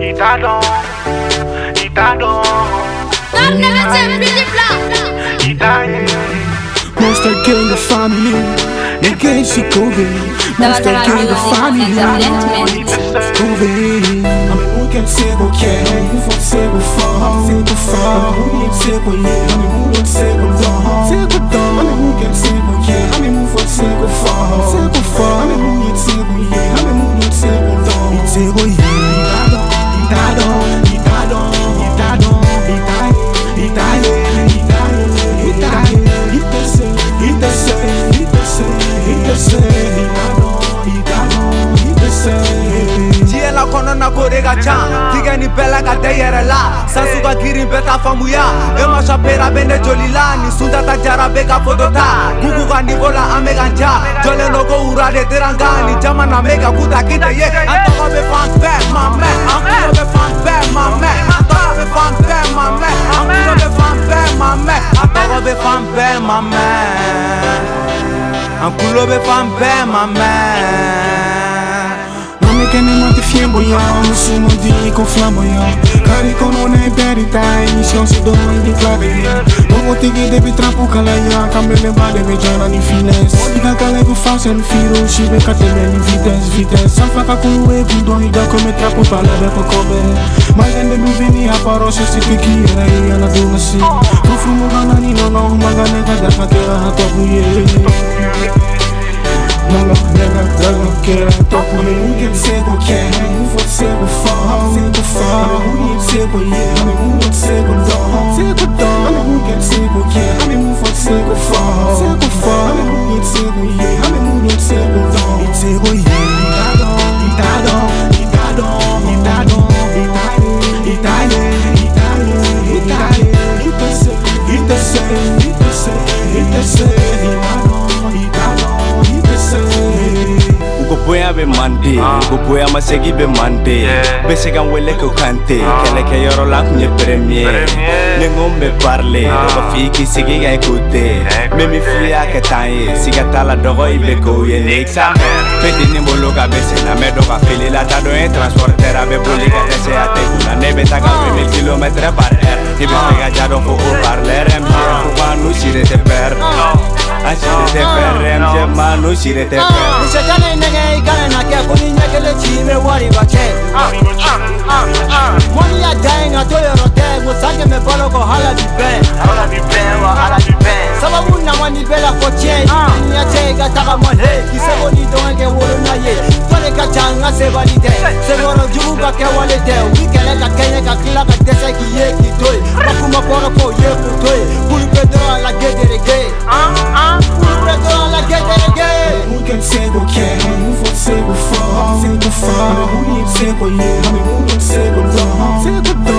Itadon, Itadon, Itaye. Monster Gang of Family. Ninguém se coube Monster Gang of Family. Coube Amigo quer ser o que é Amigo for ser o fã Ser o fã Amigo ser o lhe Amigo quer ser o dom Ser o dom itase. diɲɛ la kɔnɔna ko de ka ca tigɛ ni bɛɛ la. Ka tɛ la sansu ka girin bɛɛ ta faamuya e ma sapera bɛ ne joli la. Ni suntata jara bɛ ka foto ta. Gugu ka nivo la an bɛ ka ja jɔlen do ko de teranga. Ni jamana bɛ ka kuta kite ye. An tɔgɔ bɛ fan bɛɛ ma mɛn an kulo bɛ fan bɛɛ ma mɛn an tɔgɔ bɛ fan bɛɛ ma mɛn an kulo bɛ fan bɛɛ ma mɛn an tɔgɔ bɛ fan bɛɛ ma mɛn an kulo bɛ fan bɛɛ ma mɛn Ne mate flamboyant, sono di con flamboyant Carico non è verità, mission si donne di clave Non ti che devi troppo calaya, cambia le bade me giorna di finesse. Dica cale go fast and firo, si becca te me in vitesse, vitesse. San flaka con lui e guido, ida come troppo palebe po come Ma gende mi vini a paro, se si kiki era e ana dunga si Profumo ganani no no, magane kada kakera hato buye Nanga, nega, daga, kera, topo me Ninguém sei o que não vou ser o fã Sei o fã, ninguém sei o que é Não vou ser o dom, sei o dom Ninguém sei o que é, não vou ser o fã Sei o fã, ninguém sei o que é Não sei o dom, sei o que é Itadon, itadon, itadon, itadon, itadon, itadon, itadon, itase, itase, itase, itase, itadon, itadon, bonya ah. be mande. Ko bonya ma se mande. Bɛ se ka wele ko kante. Ah. Kɛlɛkɛyɔrɔ la n kun ye premier ni n parle. Ah. Dɔ f'i k'i sigi ka i ko tɛ f'i y'a kɛ tan siga t'a la dɔgɔ i bɛ k'o ye ne sa bɛ di ni bolo ka bɛ senna mɛ dɔ ka fili la ta dɔ ye transporteur a bɛ boli ka dɛsɛ a tɛ kun na ne bɛ taga 2000 kilomètres par heure. I bɛ fɛ ka ja dɔn ko o parleur aime bien souvent nous si de te perdre ashirete fɛrɛ misɛnmanu sirete fɛrɛ misɛtɛnɛ nɛgɛ i kana na kɛ ko ni ɲɛ kelen ci i bɛ wari ba kɛ mɔniya da ye nka to yɔrɔ tɛ ko san kɛmɛ balo kɔ hala bi bɛn sababu nama ni bɛɛ la fɔ tiɲɛ ɲiniya tɛ i ka tagama le k'i seko ni dɔgɔ kɛ wolona ye fɔle ka ca n ka sebali tɛ sekɔrɔ jugu ka kɛwale tɛ u bi kɛlɛ ka kɛɲɛ ka tila ka dɛsɛ k'i ye. Ninguém sei o que é, não vou ser o fã Sei o fã, ninguém sei o que é Ninguém sei o